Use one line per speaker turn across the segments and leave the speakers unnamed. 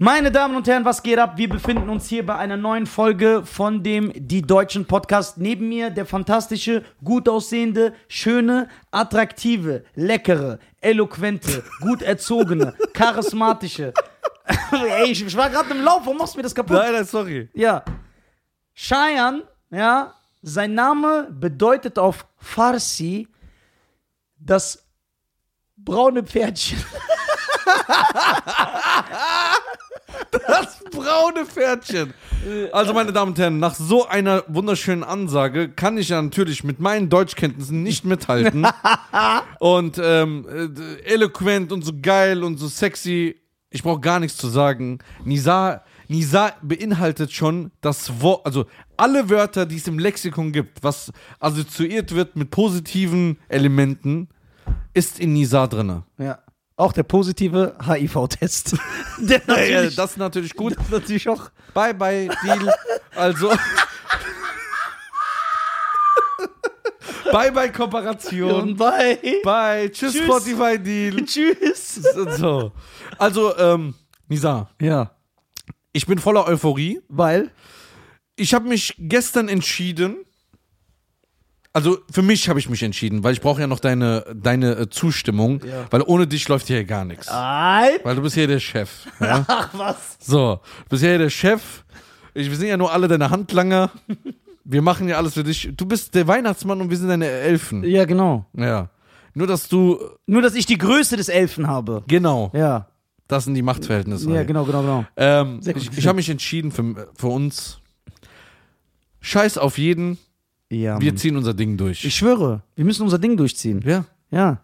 Meine Damen und Herren, was geht ab? Wir befinden uns hier bei einer neuen Folge von dem Die Deutschen Podcast. Neben mir der fantastische, gut aussehende, schöne, attraktive, leckere, eloquente, gut erzogene, charismatische. Ey, ich, ich war gerade im Lauf, warum machst du mir das kaputt?
Nein, nein, sorry.
Ja. Cheyenne, ja, sein Name bedeutet auf Farsi das braune Pferdchen.
Das braune Pferdchen. Also, meine Damen und Herren, nach so einer wunderschönen Ansage kann ich ja natürlich mit meinen Deutschkenntnissen nicht mithalten. und ähm, äh, eloquent und so geil und so sexy. Ich brauche gar nichts zu sagen. Nisa, Nisa beinhaltet schon das Wort, also alle Wörter, die es im Lexikon gibt, was assoziiert wird mit positiven Elementen, ist in Nisa drinne.
Ja. Auch der positive HIV-Test.
Ja, das ist natürlich gut.
das natürlich auch.
Bye bye Deal. Also Bye bye Kooperation.
Bye.
Bye. Tschüss,
Tschüss.
Spotify Deal.
Tschüss.
So. Also ähm Nisa,
Ja.
ich bin voller Euphorie.
Weil?
Ich habe mich gestern entschieden. Also für mich habe ich mich entschieden, weil ich brauche ja noch deine deine äh, Zustimmung,
Ja.
weil ohne dich läuft hier gar nichts.
Ei.
Weil du bist hier der Chef. Ja?
Ach was.
So, du bist hier der Chef. Ich, wir sind ja nur alle deine Handlanger. Wir machen ja alles für dich. Du bist der Weihnachtsmann und wir sind deine Elfen.
Ja, genau.
Ja. Nur, dass du.
Nur, dass ich die Größe des Elfen habe.
Genau.
Ja.
Das sind die Machtverhältnisse.
Ja, genau, genau, genau.
Ähm, ich ich habe mich entschieden für, für uns. Scheiß auf jeden.
Ja.
Wir
Mann.
ziehen unser Ding durch.
Ich schwöre, wir müssen unser Ding durchziehen.
ja.
Ja.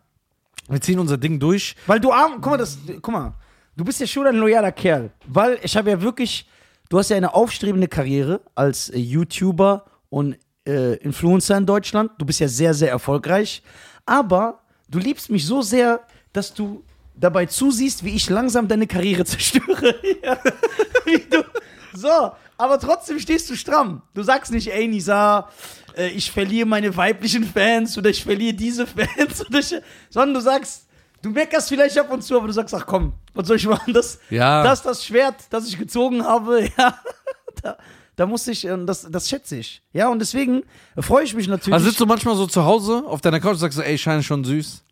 Wir ziehen unser Ding durch.
Weil du arm, guck mal, das, guck mal, du bist ja schon ein loyaler Kerl. Weil ich habe ja wirklich, du hast ja eine aufstrebende Karriere als äh, YouTuber und äh, Influencer in Deutschland. Du bist ja sehr, sehr erfolgreich. Aber du liebst mich so sehr, dass du dabei zusiehst, wie ich langsam deine Karriere zerstöre. ja. wie du, so, aber trotzdem stehst du stramm. Du sagst nicht, ey Nisa, äh, ich verliere meine weiblichen Fans oder ich verliere diese Fans, oder ich, sondern du sagst, du meckerst vielleicht ab und zu, aber du sagst, ach komm, was soll ich machen? Das,
Ja.
das, das Schwert, das ich gezogen habe, ja, da, da muss ich, das, das schätze ich. Ja, und deswegen freue ich mich natürlich.
Also sitzt du manchmal so zu Hause auf deiner Couch und sagst ey, Schein ist schon süß?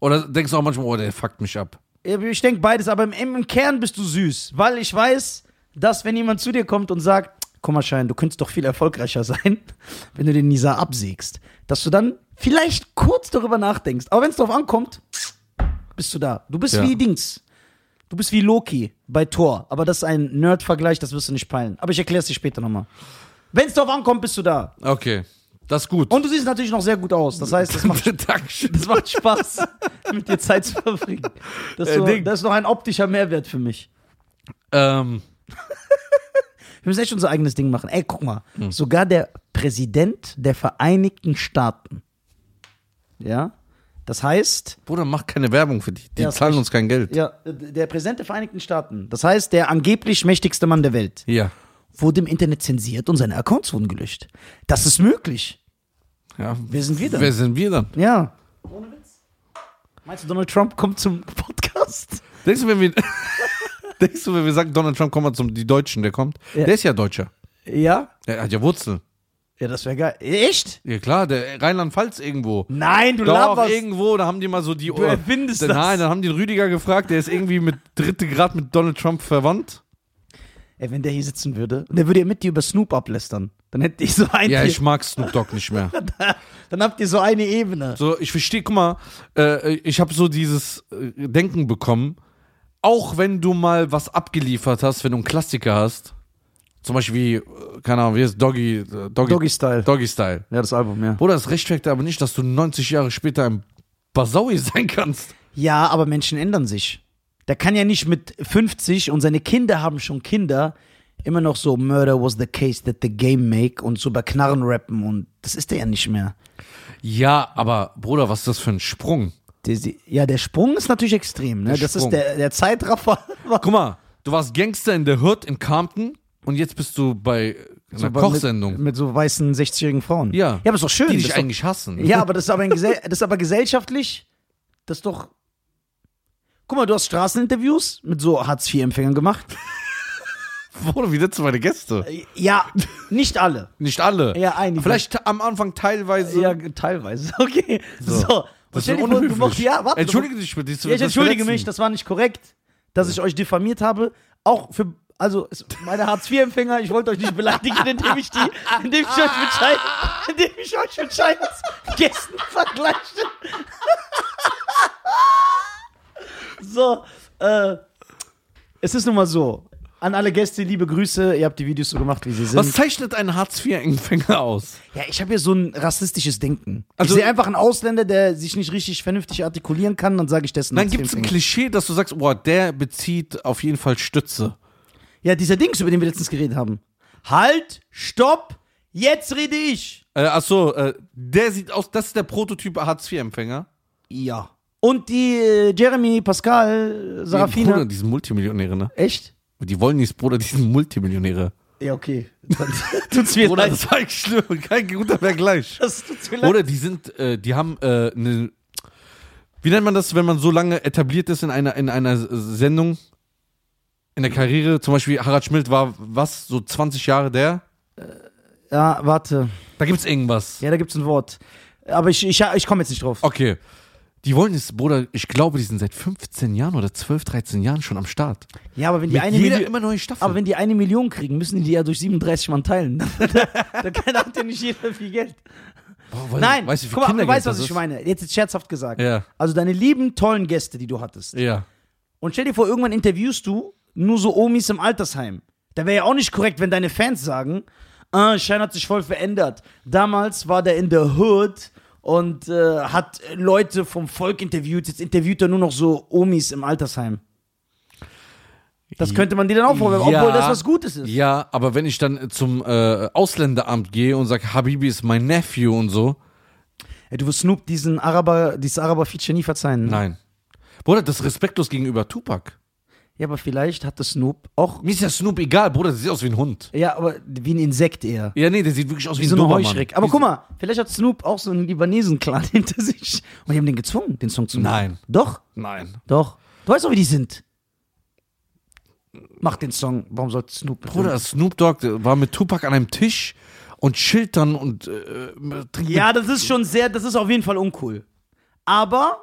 Oder denkst du auch manchmal, oh, der fuckt mich ab?
Ich denke beides, aber im, im Kern bist du süß, weil ich weiß, dass wenn jemand zu dir kommt und sagt, guck mal Schein, du könntest doch viel erfolgreicher sein, wenn du den Nisa absägst, dass du dann vielleicht kurz darüber nachdenkst. Aber wenn es darauf ankommt, bist du da. Du bist
Ja.
wie Dings. Du bist wie Loki bei Thor. Aber das ist ein Nerd-Vergleich, das wirst du nicht peilen. Aber ich erkläre es dir später nochmal. Wenn es darauf ankommt, bist du da.
Okay, das ist gut.
Und du siehst natürlich noch sehr gut aus. Das heißt, das macht das macht Spaß, mit dir Zeit zu verbringen. Das ist,
Äh,
so, das ist noch ein optischer Mehrwert für mich.
Ähm,
Wir müssen echt unser eigenes Ding machen. Ey, guck mal.
Hm.
Sogar der Präsident der Vereinigten Staaten. Ja? Das heißt,
Bruder, mach keine Werbung für die. Die
Ja,
zahlen uns kein Geld.
ja, der Präsident der Vereinigten Staaten, das heißt, der angeblich mächtigste Mann der Welt,
Ja.
wurde im Internet zensiert und seine Accounts wurden gelöscht. Das ist möglich.
ja.
Wer sind wir dann?
Wer sind wir dann?
Ja. Ohne Witz. Meinst du, Donald Trump kommt zum Podcast?
Denkst du, wenn wir, denkst du, wenn wir sagen, Donald Trump kommt mal zum, die Deutschen, der kommt?
Ja.
Der ist ja Deutscher.
Ja?
Der hat ja Wurzeln.
Ja, das wäre geil. Echt?
Ja klar, der Rheinland-Pfalz irgendwo.
Nein, du
Doch,
laberst.
irgendwo, da haben die mal so die.
Du erfindest
da,
das.
Nein, dann haben die den Rüdiger gefragt, der ist irgendwie mit dritte Grad mit Donald Trump verwandt.
Ey, wenn der hier sitzen würde, und der würde ja mit dir über Snoop ablästern, dann hättet ihr so eine,
Ja, ich mag Snoop Dogg nicht mehr.
dann habt ihr so eine Ebene.
So, ich verstehe, guck mal, äh, ich habe so dieses äh, Denken bekommen, auch wenn du mal was abgeliefert hast, wenn du einen Klassiker hast, zum Beispiel wie, äh, keine Ahnung, wie ist Doggy, äh, Doggy,
Doggy Style.
Doggy Style.
Ja, das Album, ja.
Bruder, das rechtfertigt aber nicht, dass du 90 Jahre später ein Basaui sein kannst.
Ja, aber Menschen ändern sich. Der kann ja nicht mit 50 und seine Kinder haben schon Kinder immer noch so Murder was the case that the game make und so über Knarren rappen und das ist der ja nicht mehr.
Ja, aber Bruder, was ist das für ein Sprung?
Ja, der Sprung ist natürlich extrem, ne?
Der
das
Sprung.
ist der, der Zeitraffer.
Guck mal, du warst Gangster in der Hood in Compton und jetzt bist du bei einer
So bei-
Kochsendung.
Mit, mit so weißen 60-jährigen Frauen.
ja.
Ja, aber ist doch schön.
Die dich
doch,
eigentlich hassen.
Ja, aber das ist aber, das ist aber gesellschaftlich, das ist doch. Guck mal, du hast Straßeninterviews mit so Hartz-IV-Empfängern gemacht.
Wurde wieder zu meine Gäste.
Ja, nicht alle.
Nicht alle.
Ja, einige.
Vielleicht am Anfang teilweise.
Ja, teilweise. Okay. So.
So. Das ist
vor, du machst, ja, warte.
Entschuldige dich bitte. das-
Ja, ich entschuldige mich, das war nicht korrekt, dass ich euch diffamiert habe. Auch für, also meine Hartz-IV-Empfänger, ich wollte euch nicht beleidigen, indem ich die, indem ich euch mit Schein, indem ich euch mit Scheins Gästen vergleiche. so, äh, es ist nun mal so. An alle Gäste, liebe Grüße, ihr habt die Videos so gemacht, wie sie sind.
Was zeichnet ein Hartz-IV-Empfänger aus?
Ja, ich habe hier so ein rassistisches Denken.
Also-
ich sehe einfach einen Ausländer, der sich nicht richtig vernünftig artikulieren kann, dann sage ich dessen.
Dann gibt es ein Klischee, dass du sagst, boah, der bezieht auf jeden Fall Stütze.
Ja, dieser Dings, über den wir letztens geredet haben. Halt, stopp, jetzt rede ich.
Äh, achso, äh, der sieht aus, das ist der Prototyp Hartz-IV-Empfänger.
Ja. Und die äh, Jeremy, Pascal,
Bruder,
Sarafina.
die sind Multimillionäre, ne?
Echt?
Die wollen nichts, Bruder, die sind Multimillionäre.
Ja, okay. Tut's mir
Bruder,
leid.
das war eigentlich schlimm. Kein guter Vergleich.
Das tut's mir leid.
Oder die sind, äh, die haben äh, eine. Wie nennt man das, wenn man so lange etabliert ist in einer, in einer Sendung, in der Karriere? Zum Beispiel Harald Schmidt war was, so 20 Jahre der?
Ja, warte.
Da gibt's irgendwas.
Ja, da gibt's ein Wort. Aber ich, ich, ich komme jetzt nicht drauf.
Okay. Die wollen es, Bruder, ich glaube, die sind seit 15 Jahren oder 12, 13 Jahren schon am Start.
Ja, aber wenn die
Mit
eine
jeder
Million.
immer neue Staffel.
Aber wenn die eine Million kriegen, müssen die die ja durch 37 Mann teilen. da, da kann- hat ja nicht jeder viel Geld.
Boah, weil-
Nein,
weißt du,
guck mal, du weißt, was ich meine. Jetzt ist scherzhaft gesagt.
Ja.
Also deine lieben, tollen Gäste, die du hattest.
Ja.
Und stell dir vor, irgendwann interviewst du nur so Omis im Altersheim. Da wäre ja auch nicht korrekt, wenn deine Fans sagen, ah, Schein hat sich voll verändert. Damals war der in der Hood und äh, hat Leute vom Volk interviewt. Jetzt interviewt er nur noch so Omis im Altersheim. Das könnte man dir dann auch vorwerfen,
Ja.
obwohl das was Gutes ist.
Ja, aber wenn ich dann zum äh, Ausländeramt gehe und sage, Habibi ist mein Nephew und so,
Ja, du wirst Snoop diesen Araber, dieses Araber-Feature nie verzeihen. ne?
nein. Bruder, das ist respektlos gegenüber Tupac.
Ja, aber vielleicht hat das Snoop auch.
Mir ist ja Snoop egal, Bruder, der sieht aus wie ein Hund.
Ja, aber wie ein Insekt eher.
Ja, nee, der sieht wirklich aus wie,
Wie so
ein
eine
Dobermann.
Heuschreck. Aber
Wie
guck
so-
mal, vielleicht hat Snoop auch so einen Libanesen-Clan hinter sich. Und die haben den gezwungen, den Song zu machen.
Nein.
Doch,
Nein.
doch. Du weißt doch, wie die sind. Mach den Song. Warum sollte Snoop
Bruder, Snoop Dogg der war mit Tupac an einem Tisch und chillt dann und äh,
Ja, das ist schon sehr, das ist auf jeden Fall uncool. Aber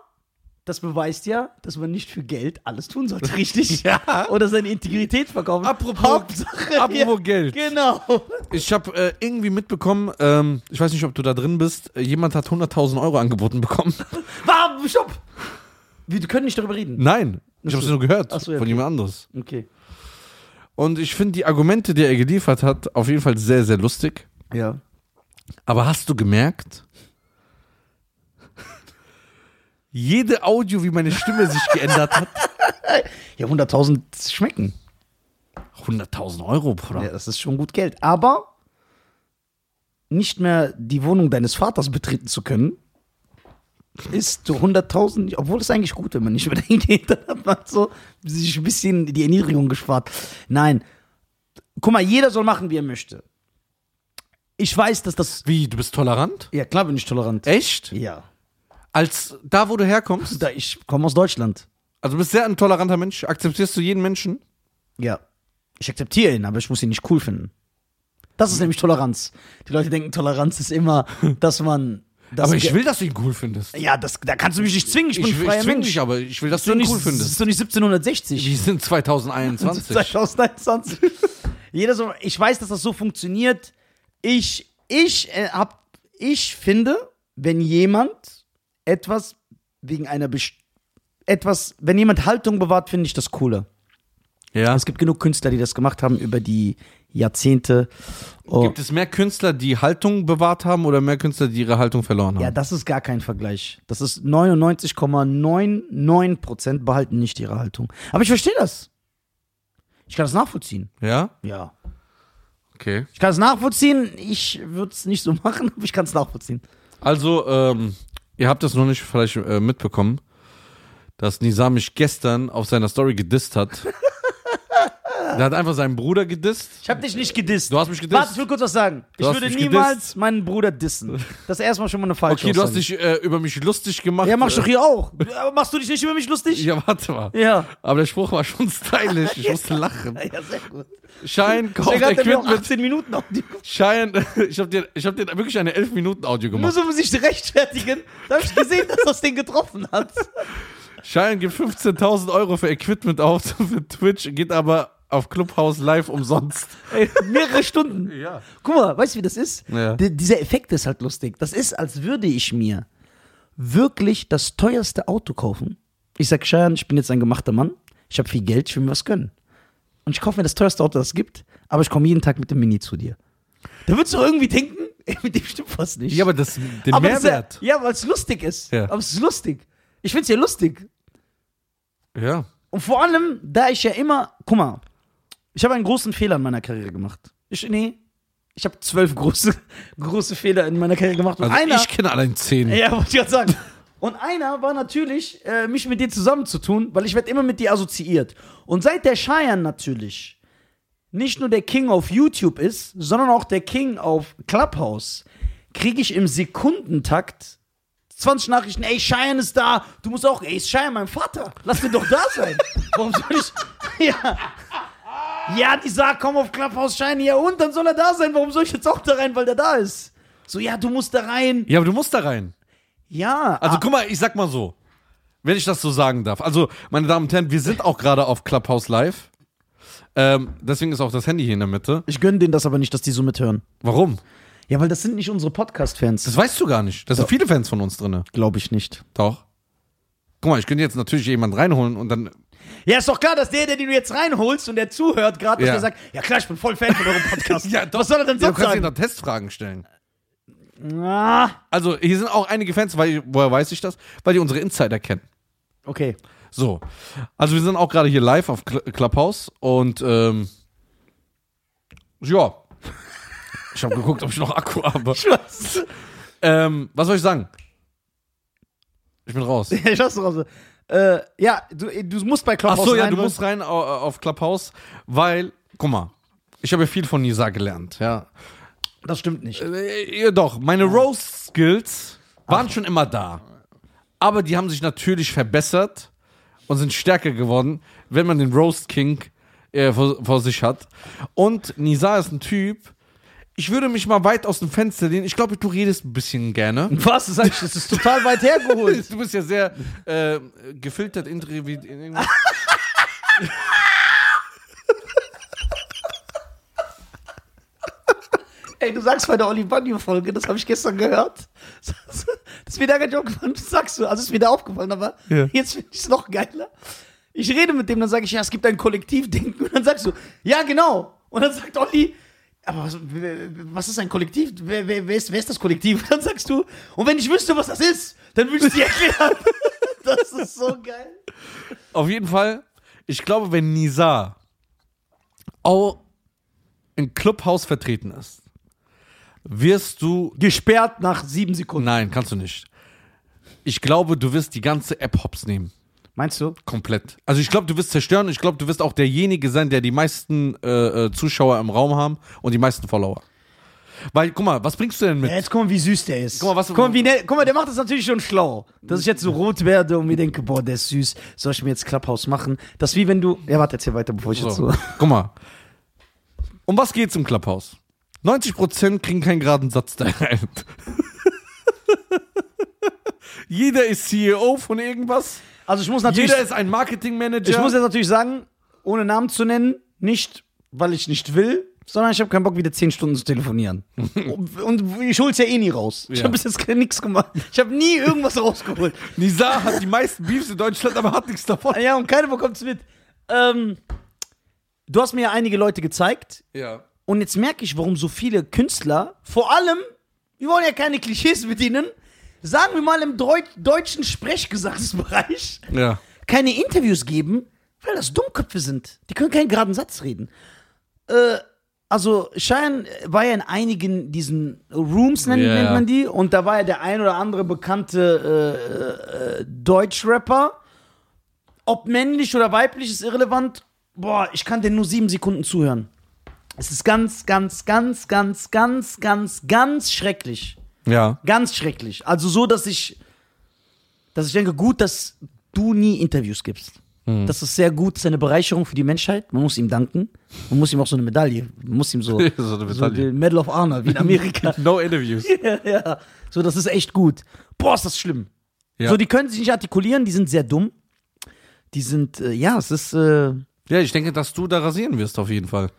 das beweist ja, dass man nicht für Geld alles tun sollte, richtig?
Ja.
Oder seine Integrität verkaufen.
Apropos-
Hauptsache,
apropos Geld.
Genau.
Ich habe äh, irgendwie mitbekommen, ähm, ich weiß nicht, ob du da drin bist, äh, jemand hat 100.000 Euro angeboten bekommen.
Warum? Stopp! Wir können nicht darüber reden.
Nein, ich habe es nur gehört
so, ja,
von
okay.
jemand anderes.
Okay.
Und ich finde die Argumente, die er geliefert hat, auf jeden Fall sehr, sehr lustig.
Ja.
Aber hast du gemerkt, jede Audio, wie meine Stimme sich geändert hat?
Ja, 100.000 schmecken.
100.000 Euro, Bruder.
Ja, das ist schon gut Geld. Aber nicht mehr die Wohnung deines Vaters betreten zu können, ist so 100.000, obwohl es eigentlich gut, wenn man nicht mehr dahin geht, dann hat man so sich ein bisschen die Erniedrigung gespart. Nein. Guck mal, jeder soll machen, wie er möchte. Ich weiß, dass das.
Wie, du bist tolerant?
Ja, klar bin ich tolerant.
Echt?
Ja.
Als da, wo du herkommst?
Da, ich komme aus Deutschland.
Also du bist sehr ein toleranter Mensch. Akzeptierst du jeden Menschen?
Ja. Ich akzeptiere ihn, aber ich muss ihn nicht cool finden. Das ist nämlich Toleranz. Die Leute denken, Toleranz ist immer, dass man. Dass
aber ich will, dass du ihn cool findest.
Ja, das, da kannst du mich nicht zwingen. Ich bin
Ich, will-
freier
ich zwing
Mensch.
dich aber. Ich will, dass
Das
du ihn cool
nicht, das
findest.
ist doch nicht 1760.
Wir sind 2021.
2021. Jeder so, ich weiß, dass das so funktioniert. Ich, ich äh, hab, ich finde, wenn jemand etwas wegen einer best etwas, wenn jemand Haltung bewahrt, finde ich das cooler.
Ja.
Es gibt genug Künstler, die das gemacht haben über die Jahrzehnte. Oh,
Gibt es mehr Künstler, die Haltung bewahrt haben oder mehr Künstler, die ihre Haltung verloren haben?
ja, das ist gar kein Vergleich. Das ist 99,99% behalten nicht ihre Haltung. Aber ich verstehe das. Ich kann das nachvollziehen.
Ja?
Ja.
Okay.
Ich kann es nachvollziehen. Ich würde es nicht so machen, aber ich kann es nachvollziehen.
Also, ähm, ihr habt das noch nicht vielleicht äh, mitbekommen, dass Nizam mich gestern auf seiner Story gedisst hat. Der hat einfach seinen Bruder gedisst.
Ich hab dich nicht gedisst.
Du hast mich gedisst.
Warte, ich will kurz was sagen. ich
hast
würde niemals
gedisst.
meinen Bruder dissen. Das ist erstmal schon mal eine falsche
Okay, du hast
Aussage.
dich äh, über mich lustig gemacht.
Ja, mach ich doch hier auch. Aber machst du dich nicht über mich lustig?
Ja, warte mal.
Ja.
Aber der Spruch war schon stylisch. Ich musste lachen.
Ja, sehr gut.
Schein, kauft Equipment.
18 Minuten Audio.
Schein, ich hab dir, ich hab dir wirklich eine 11 Minuten Audio
Nur
gemacht.
so, um sich rechtfertigen. Da habe ich gesehen, dass das Ding getroffen hat.
Schein gibt 15.000 Euro für Equipment auf für Twitch, geht aber auf Clubhouse live umsonst.
Ey, mehrere Stunden.
Ja.
Guck mal, weißt du, wie das ist?
Ja.
Dieser Effekt ist halt lustig. Das ist, als würde ich mir wirklich das teuerste Auto kaufen. Ich sag, Cheyenne, ich bin jetzt ein gemachter Mann. Ich habe viel Geld, ich will mir was gönnen. Und ich kaufe mir das teuerste Auto, das es gibt, aber ich komme jeden Tag mit dem Mini zu dir. Da würdest du irgendwie denken, ey, mit dem stimmt was nicht.
Ja, aber das, den
Aber das ist
Mehrwert.
Ja, ja weil es lustig ist.
Ja.
Aber es ist lustig. Ich find's ja lustig.
Ja.
Und vor allem, da ich ja immer, guck mal, ich habe einen großen Fehler in meiner Karriere gemacht. Ich, nee, ich habe zwölf große, große Fehler in meiner Karriere gemacht. Und
Also
einer,
ich kenne allein 10.
ja, wollte ich gerade sagen. Und einer war natürlich, äh, mich mit dir zusammenzutun, weil ich werde immer mit dir assoziiert. Und seit der Cheyenne natürlich nicht nur der King auf YouTube ist, sondern auch der King auf Clubhouse, kriege ich im Sekundentakt 20 Nachrichten, ey, Cheyenne ist da, du musst auch, ey, ist Cheyenne mein Vater, lass den doch da sein. Warum soll ich, ja. Ja, die sagt, komm auf Clubhouse Cheyenne, ja und, dann soll er da sein, warum soll ich jetzt auch da rein, weil der da ist? So, ja, du musst da rein.
Ja, aber du musst da rein.
Ja,
Also
ah,
guck mal, ich sag mal so, wenn ich das so sagen darf. Also, meine Damen und Herren, wir sind auch gerade auf Clubhouse Live. Ähm, deswegen ist auch das Handy hier in der Mitte.
ich gönne denen das aber nicht, dass die so mithören.
Warum?
Ja, weil das sind nicht unsere Podcast-Fans.
Das weißt du gar nicht. Da sind viele Fans von uns drin.
glaube ich nicht.
Doch. Guck mal, ich könnte jetzt natürlich jemanden reinholen und dann.
Ja, ist doch klar, dass der, der den du jetzt reinholst und der zuhört gerade, dass
Ja.
der sagt, ja klar, ich bin voll Fan von eurem Podcast.
Ja, doch.
Was soll er denn
du
sonst
kannst dir
sagen?
noch Testfragen stellen.
Ah,
Also, hier sind auch einige Fans, weil, woher weiß ich das? Weil die unsere Insider kennen.
okay.
So. Also, wir sind auch gerade hier live auf Cl Clubhouse und, ähm, ja. Ich habe geguckt, ob ich noch Akku habe.
Was?
Ähm, was soll ich sagen? Ich bin raus.
ich lass raus. Äh, ja, du, du musst bei
Ach
Clubhouse
so, ja,
rein,
du
weil-
musst rein au- auf Clubhouse, weil, guck mal, ich habe ja viel von Nisa gelernt, ja.
Das stimmt nicht.
Äh, ja, doch, meine Roast-Skills waren schon immer da. Aber die haben sich natürlich verbessert und sind stärker geworden, wenn man den Roast King äh, vor, vor sich hat. Und Nisa ist ein Typ, ich würde mich mal weit aus dem Fenster lehnen. Ich glaube, du redest ein bisschen gerne.
Was? Das, ich, das ist total weit hergeholt.
Du bist ja sehr äh, gefiltert, interviewt.
Ey, du sagst bei der Oli Banjo-Folge, das habe ich gestern gehört. Das ist mir da gar nicht aufgefallen, das sagst du. Also ist mir da aufgefallen, aber
Ja.
jetzt finde ich es noch geiler. Ich rede mit dem, dann sage ich, ja, es gibt ein Kollektivdenken. Und dann sagst du, ja, genau. Und dann sagt Olli, aber was, was ist ein Kollektiv? Wer, wer, wer, ist, wer ist das Kollektiv? Dann sagst du, und wenn ich wüsste, was das ist, dann würde ich dir erklären. das ist so geil.
Auf jeden Fall, ich glaube, wenn Nisa auch im Clubhaus vertreten ist, wirst du.
Gesperrt nach sieben Sekunden.
Nein, kannst du nicht. Ich glaube, du wirst die ganze App hops nehmen.
Meinst du?
Komplett. Also ich glaube, du wirst zerstören. Ich glaube, du wirst auch derjenige sein, der die meisten äh, äh, Zuschauer im Raum haben und die meisten Follower. Weil, guck mal, was bringst du denn mit?
Ja, jetzt guck mal, wie süß der ist.
Guck mal, was-
guck, mal, wie ne, guck mal, der macht das natürlich schon schlau. Dass ich jetzt so rot werde und mir denke, boah, der ist süß. Soll ich mir jetzt Clubhouse machen? Das ist wie wenn du. Ja, warte, erzähl weiter, bevor ich jetzt
So.
so.
Guck mal. Um was geht's im Clubhouse? 90% kriegen keinen geraden Satz da rein. Jeder ist CEO von irgendwas.
Also ich muss natürlich.
Jeder ist ein Marketingmanager.
ich muss jetzt natürlich sagen, ohne Namen zu nennen, nicht, weil ich nicht will, sondern ich habe keinen Bock, wieder 10 Stunden zu telefonieren. und, und ich hol's ja eh nie raus. Ich
Ja.
habe bis jetzt nichts gemacht. Ich habe nie irgendwas rausgeholt.
Nisa hat die meisten Beefs in Deutschland, aber hat nichts davon.
Ja, und keiner bekommt's mit. Ähm, du hast mir ja einige Leute gezeigt.
Ja.
Und jetzt merke ich, warum so viele Künstler, vor allem, wir wollen ja keine Klischees bedienen, sagen wir mal im Deu deutschen Sprechgesangsbereich,
Ja.
keine Interviews geben, weil das Dummköpfe sind. Die können keinen geraden Satz reden. Äh, also, Cheyenne war ja in einigen diesen Rooms, nennt,
Ja,
nennt man die, und da war ja der ein oder andere bekannte äh, äh, Deutschrapper. Ob männlich oder weiblich ist irrelevant. boah, ich kann dir nur sieben Sekunden zuhören. Es ist ganz, ganz, ganz, ganz, ganz, ganz, ganz schrecklich.
Ja.
Ganz schrecklich. Also so, dass ich, dass ich denke, gut, dass du nie Interviews gibst. Das ist sehr gut, das ist eine Bereicherung für die Menschheit. Man muss ihm danken. Man muss ihm auch so eine Medaille, man muss ihm so,
So eine
so Medal of Honor, wie in Amerika.
No interviews.
ja, ja. So, das ist echt gut. Boah, ist das schlimm.
Ja.
So, die können sich nicht artikulieren, die sind sehr dumm. Die sind, äh, ja, es ist, äh,
Ja, ich denke, dass du da rasieren wirst, auf jeden Fall.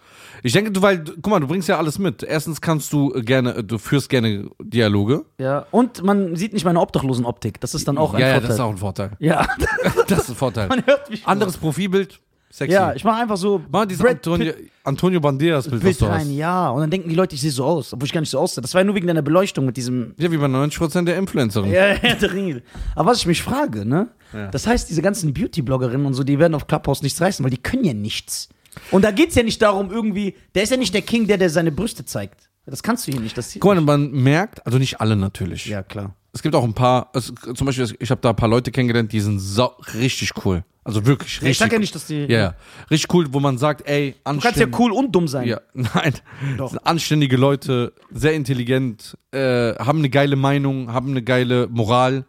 Ich denke, du, weil, guck mal, du bringst ja alles mit. Erstens kannst du äh, gerne, äh, du führst gerne Dialoge.
ja. Und man sieht nicht meine obdachlosen Optik. Das ist dann auch ein
ja, ja,
Vorteil.
das ist auch ein Vorteil.
ja,
Das ist ein Vorteil.
man hört mich.
Anderes Profilbild, sexy.
Ja, ich mache einfach so
Mach dieses Antonio, Antonio Banderas Bild, was du hast.
rein, ja. Und dann denken die Leute, ich sehe so aus, obwohl ich gar nicht so aussehe. Das war ja nur wegen deiner Beleuchtung mit diesem
Ja, wie bei 90% der Influencerin.
Ja, ja, der Ringe. Aber was ich mich frage, ne?
Ja.
Das heißt, diese ganzen Beauty-Bloggerinnen und so, die werden auf Clubhouse nichts reißen, weil die können ja nichts. Und da geht's ja nicht darum, irgendwie, der ist ja nicht der King, der, der seine Brüste zeigt. Das kannst du hier nicht. Das
Guck mal, man merkt, also nicht alle natürlich.
ja, klar.
Es gibt auch ein paar, es, zum Beispiel, ich habe da ein paar Leute kennengelernt, die sind sau, richtig cool. Also wirklich richtig.
Ich sag ja nicht, dass die.
Ja, ja. Richtig cool, wo man sagt, ey,
Du kannst
anständig.
ja cool und dumm sein.
Ja, nein.
Doch.
Sind anständige Leute, sehr intelligent, äh, haben eine geile Meinung, haben eine geile Moral.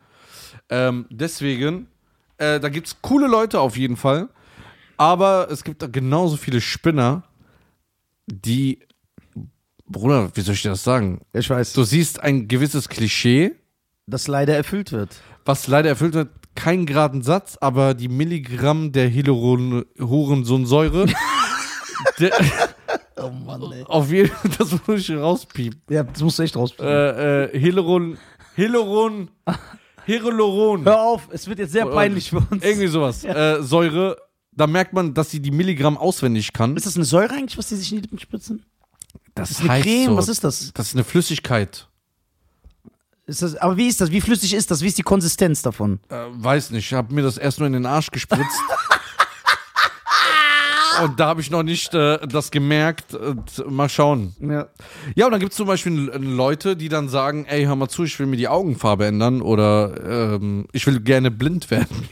Ähm, deswegen, äh, da gibt's coole Leute auf jeden Fall. Aber es gibt da genauso viele Spinner, die. Bruder, wie soll ich dir das sagen?
Ich weiß.
Du siehst ein gewisses Klischee,
Das leider erfüllt wird.
was leider erfüllt wird, keinen geraden Satz, aber die Milligramm der Hyaluronsäure, der,
Oh Mann, ey.
auf jeden Fall, das muss ich rauspiepen.
Ja, das musst du echt rausfinden.
Äh, äh, Hyaluron, Hyaluron, Hyaluron,
Hör auf, es wird jetzt sehr peinlich für uns.
irgendwie sowas, äh, Säure, da merkt man, dass sie die Milligramm auswendig kann.
Ist das eine Säure eigentlich, was die sich in die Lippen spritzen?
Das
ist eine Creme,
so,
was ist das?
Das ist eine Flüssigkeit.
Das? Aber wie ist das? Wie flüssig ist das? Wie ist die Konsistenz davon?
Äh, weiß nicht, ich habe mir das erst nur in den Arsch gespritzt. Und da habe ich noch nicht äh, das gemerkt. Mal schauen.
Ja.
Ja, und dann gibt es zum Beispiel Leute, die dann sagen, ey, hör mal zu, ich will mir die Augenfarbe ändern oder ähm, ich will gerne blind werden.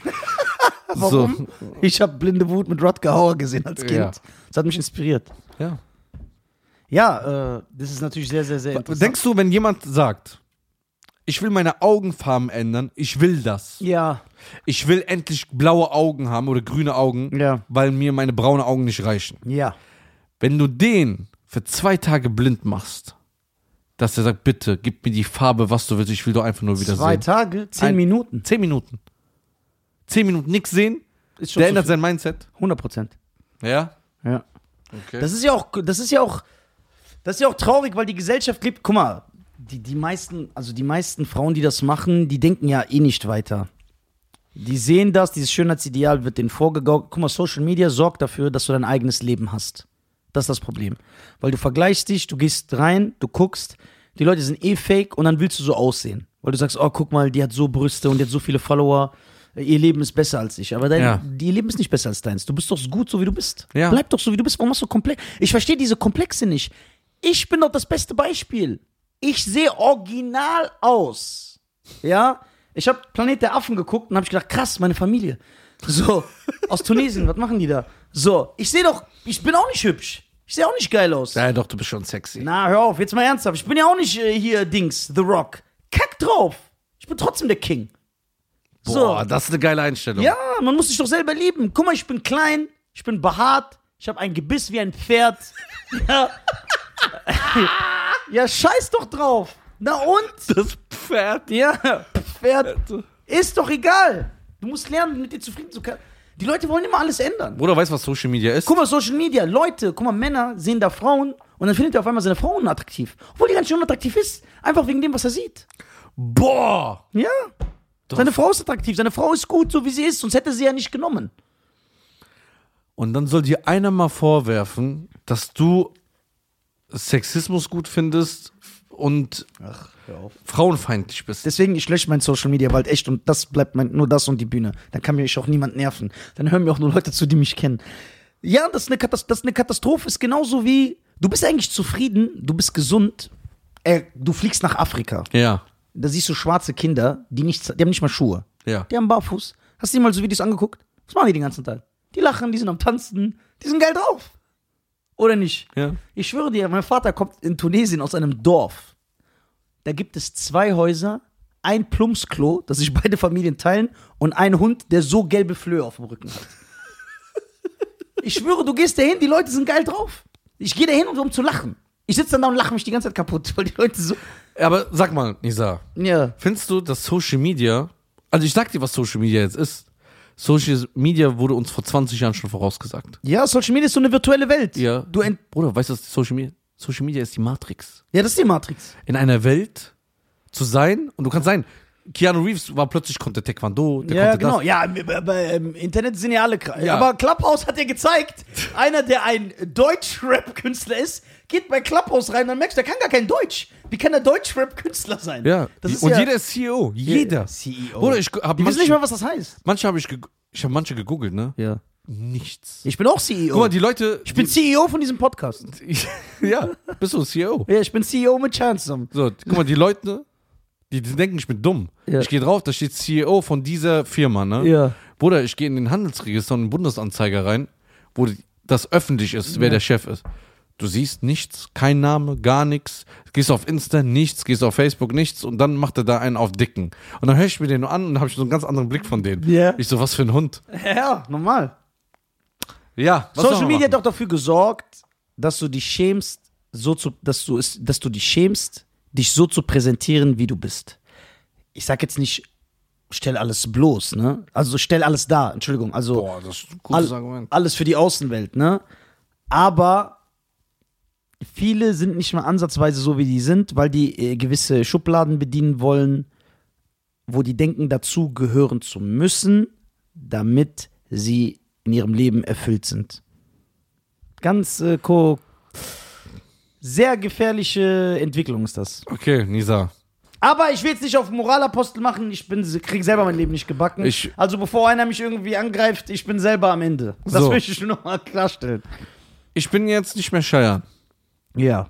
Warum? Ich habe Blinde Wut mit Rodger Hauer gesehen als Kind.
Ja.
Das hat mich inspiriert.
So. Ja.
Ja, äh, das ist natürlich sehr, sehr, sehr interessant.
Denkst du, wenn jemand sagt, ich will meine Augenfarben ändern, ich will das.
ja,
Ich will endlich blaue Augen haben oder grüne Augen,
Ja.
weil mir meine braunen Augen nicht reichen.
ja.
Wenn du den für zwei Tage blind machst, dass er sagt, bitte, gib mir die Farbe, was du willst, ich will doch einfach nur wieder
Zwei
sehen.
Tage, zehn
Ein-
Minuten.
Zehn Minuten. Zehn Minuten nichts sehen, der ändert
viel.
sein Mindset.
100 Prozent.
Ja?
Ja.
Okay.
Das ist ja auch, das ist ja auch, das ist ja auch traurig, weil die Gesellschaft lebt. Guck mal, die, die meisten, also die meisten Frauen, die das machen, die denken ja eh nicht weiter. Die sehen das, dieses Schönheitsideal wird denen vorgegaukelt. Guck mal, Social Media sorgt dafür, dass du dein eigenes Leben hast. Das ist das Problem. Weil du vergleichst dich, du gehst rein, du guckst, die Leute sind eh fake und dann willst du so aussehen. Weil du sagst, oh, guck mal, die hat so Brüste und die hat so viele Follower. Ihr Leben ist besser als ich. Aber dein
Ja.
ihr Leben ist nicht besser als deins. Du bist doch gut, so wie du bist.
Ja.
Bleib doch so, wie du bist. Warum machst du komplex? Ich verstehe diese Komplexe nicht. Ich bin doch das beste Beispiel. Ich sehe original aus. Ja? Ich habe Planet der Affen geguckt und habe gedacht, krass, meine Familie. So, aus Tunesien, was machen die da? So, ich sehe doch, ich bin auch nicht hübsch. Ich sehe auch nicht geil aus.
Ja, doch, du bist schon sexy.
Na, hör auf, jetzt mal ernsthaft. Ich bin ja auch nicht äh, hier Dings, The Rock. Kack drauf. Ich bin trotzdem der King.
Boah, das ist eine geile Einstellung.
Ja, man muss sich doch selber lieben. Guck mal, ich bin klein, ich bin behaart, ich habe ein Gebiss wie ein Pferd. Ja. ja, scheiß doch drauf. Na und?
Das Pferd.
Ja, Pferd. Ist doch egal. Du musst lernen, mit dir zufrieden zu sein. Die Leute wollen immer alles ändern.
Bruder, weißt du, was Social Media ist?
Guck mal, Social Media, Leute, guck mal, Männer sehen da Frauen und dann findet er auf einmal seine Frau unattraktiv. Obwohl die gar nicht unattraktiv ist. Einfach wegen dem, was er sieht.
Boah!
Ja. Seine Frau ist attraktiv, seine Frau ist gut, so wie sie ist, sonst hätte sie ja nicht genommen.
Und dann soll dir einer mal vorwerfen, dass du Sexismus gut findest und
Ach, hör auf.
frauenfeindlich bist.
Deswegen, ich lösche mein Social Media bald echt und das bleibt mein, nur das und die Bühne. Dann kann mich auch niemand nerven. Dann hören mir auch nur Leute zu, die mich kennen. Ja, das ist eine, Katast das ist eine Katastrophe. Ist genauso wie, du bist eigentlich zufrieden, du bist gesund, äh, du fliegst nach Afrika.
Ja,
Da siehst du schwarze Kinder, die, nicht, die haben nicht mal Schuhe.
ja.
Die haben barfuß. Hast du dir mal so Videos angeguckt? Was machen die den ganzen Tag? Die lachen, die sind am Tanzen, Die sind geil drauf. Oder nicht?
Ja.
Ich schwöre dir, mein Vater kommt in Tunesien aus einem Dorf. Da gibt es zwei Häuser, ein Plumpsklo, das sich beide Familien teilen, und einen Hund, der so gelbe Flöhe auf dem Rücken hat. Ich schwöre, du gehst da hin, die Leute sind geil drauf. Ich gehe da hin, um zu lachen. Ich sitze dann da und lache mich die ganze Zeit kaputt, weil die Leute so.
Aber sag mal, Nisa,
Ja.
findest du, dass Social Media, also ich sag dir, was Social Media jetzt ist. Social Media wurde uns vor 20 Jahren schon vorausgesagt.
Ja, Social Media ist so eine virtuelle Welt.
Ja.
Du ent
Bruder, weißt du, was Social Media? Social Media ist die Matrix.
ja, das ist die Matrix.
In einer Welt zu sein und du kannst sein. Keanu Reeves war plötzlich konnte Taekwondo, der
ja,
konnte
genau.
das.
Ja, aber im Internet sind ja alle. kra-
Ja.
Aber Clubhouse hat ja gezeigt, einer, der ein Deutsch-Rap-Künstler ist, geht bei Clubhouse rein und merkst, der kann gar kein Deutsch. Wie kann der Deutsch-Rap-Künstler sein?
Ja.
Das ist
und
ja,
jeder ist CEO. Jeder.
CEO.
Bruder, ich habe
Die wissen nicht
manche,
mal, was das heißt.
manche habe ich, ich habe manche gegoogelt, ne?
Ja.
Nichts.
Ich bin auch CEO.
Guck mal, die Leute.
ich bin CEO von diesem Podcast.
ja, bist du CEO?
Ja, ich bin CEO mit Chance.
So, guck mal, die Leute, die, die denken, ich bin dumm.
Ja.
Ich gehe drauf, da steht CEO von dieser Firma, ne?
Ja.
Bruder, ich gehe in den Handelsregister und den Bundesanzeiger rein, wo das öffentlich ist, wer der Chef ist. Du siehst nichts, kein Name, gar nichts. Gehst auf Insta, nichts, gehst auf Facebook, nichts und dann macht er da einen auf Dicken. Und dann höre ich mir den an und habe ich so einen ganz anderen Blick von denen.
Ja.
Ich so, was für ein Hund.
Ja, normal.
Ja, was
Social Media hat doch dafür gesorgt, dass du dich schämst, so zu, dass du es, dass du dich schämst, dich so zu präsentieren, wie du bist. Ich sag jetzt nicht, stell alles bloß, ne? Also stell alles da, Entschuldigung. Also
Boah, das ist ein gutes
all,
Argument.
alles für die Außenwelt, ne? Aber viele sind nicht mal ansatzweise so, wie die sind, weil die äh, gewisse Schubladen bedienen wollen, wo die denken, dazu gehören zu müssen, damit sie in ihrem Leben erfüllt sind. Ganz äh, ko sehr gefährliche Entwicklung ist das.
Okay, Nisa.
Aber ich will jetzt nicht auf Moralapostel machen, ich bin, krieg selber mein Leben nicht gebacken.
Ich-
also bevor einer mich irgendwie angreift, ich bin selber am Ende. Das
So.
möchte ich nur mal klarstellen.
Ich bin jetzt nicht mehr Scheiern.
Ja.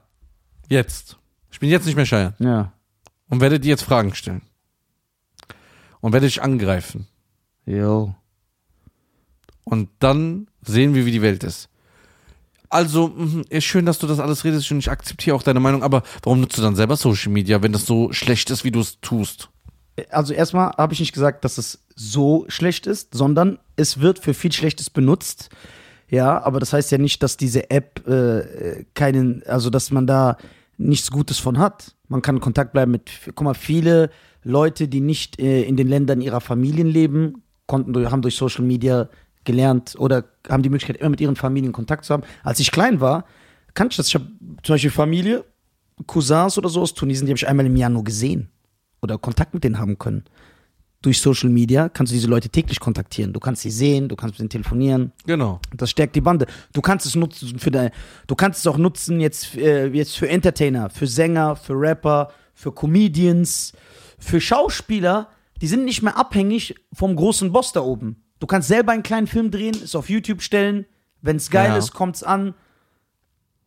Jetzt. Ich bin jetzt nicht mehr Scheiern.
Ja.
Und werde dir jetzt Fragen stellen. Und werde dich angreifen.
Jo.
Und dann sehen wir, wie die Welt ist. Also, ist schön, dass du das alles redest und ich akzeptiere auch deine Meinung, aber warum nutzt du dann selber Social Media, wenn das so schlecht ist, wie du es tust?
Also erstmal habe ich nicht gesagt, dass es so schlecht ist, sondern es wird für viel Schlechtes benutzt. Ja, aber das heißt ja nicht, dass diese App äh, keinen, also dass man da nichts Gutes von hat. Man kann in Kontakt bleiben mit, guck mal, viele Leute, die nicht äh, in den Ländern ihrer Familien leben, konnten haben durch Social Media gelernt oder haben die Möglichkeit, immer mit ihren Familien Kontakt zu haben. Als ich klein war, kannte ich das. Ich habe zum Beispiel Familie, Cousins oder so aus Tunesien, die habe ich einmal im Jahr nur gesehen oder Kontakt mit denen haben können. Durch Social Media kannst du diese Leute täglich kontaktieren. Du kannst sie sehen, du kannst mit ihnen telefonieren.
Genau.
Das stärkt die Bande. Du kannst es nutzen für deine, du kannst es auch nutzen jetzt, äh, jetzt für Entertainer, für Sänger, für Rapper, für Comedians, für Schauspieler. Die sind nicht mehr abhängig vom großen Boss da oben. Du kannst selber einen kleinen Film drehen, es auf YouTube stellen. Wenn es geil
Ja.
ist, kommt's an.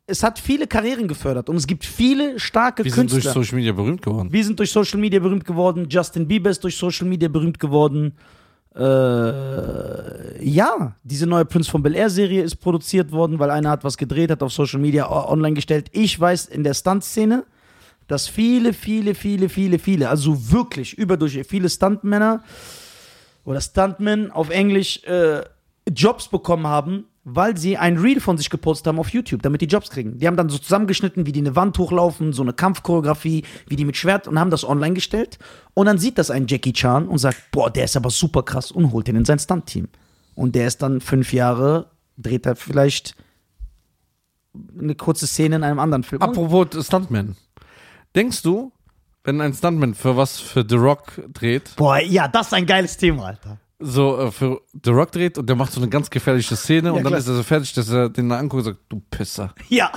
Es hat viele Karrieren gefördert und es gibt viele starke
Wir sind durch
Künstler.
Social Media berühmt geworden.
Wir sind durch Social Media berühmt geworden. Justin Bieber ist durch Social Media berühmt geworden. Äh, ja, diese neue Prince von Bel Air Serie ist produziert worden, weil einer hat was gedreht, hat auf Social Media online gestellt. Ich weiß in der Stuntszene, dass viele, viele, viele, viele, viele, also wirklich überdurchschnittlich viele Stuntmänner oder Stuntmen auf Englisch äh, Jobs bekommen haben, weil sie ein Reel von sich gepostet haben auf YouTube, damit die Jobs kriegen. Die haben dann so zusammengeschnitten, wie die eine Wand hochlaufen, so eine Kampfchoreografie, wie die mit Schwert und haben das online gestellt. Und dann sieht das ein Jackie Chan und sagt, boah, der ist aber super krass und holt ihn in sein Stunt-Team. Und der ist dann fünf Jahre, dreht er vielleicht eine kurze Szene in einem anderen Film.
Apropos Stuntman. Denkst du, wenn ein Stuntman für was für The Rock dreht,
boah, ja, das ist ein geiles Thema, Alter.
so äh, für The Rock dreht und der macht so eine ganz gefährliche Szene und dann
klar.
ist er so fertig, dass er den anguckt und sagt, du Pisser.
Ja,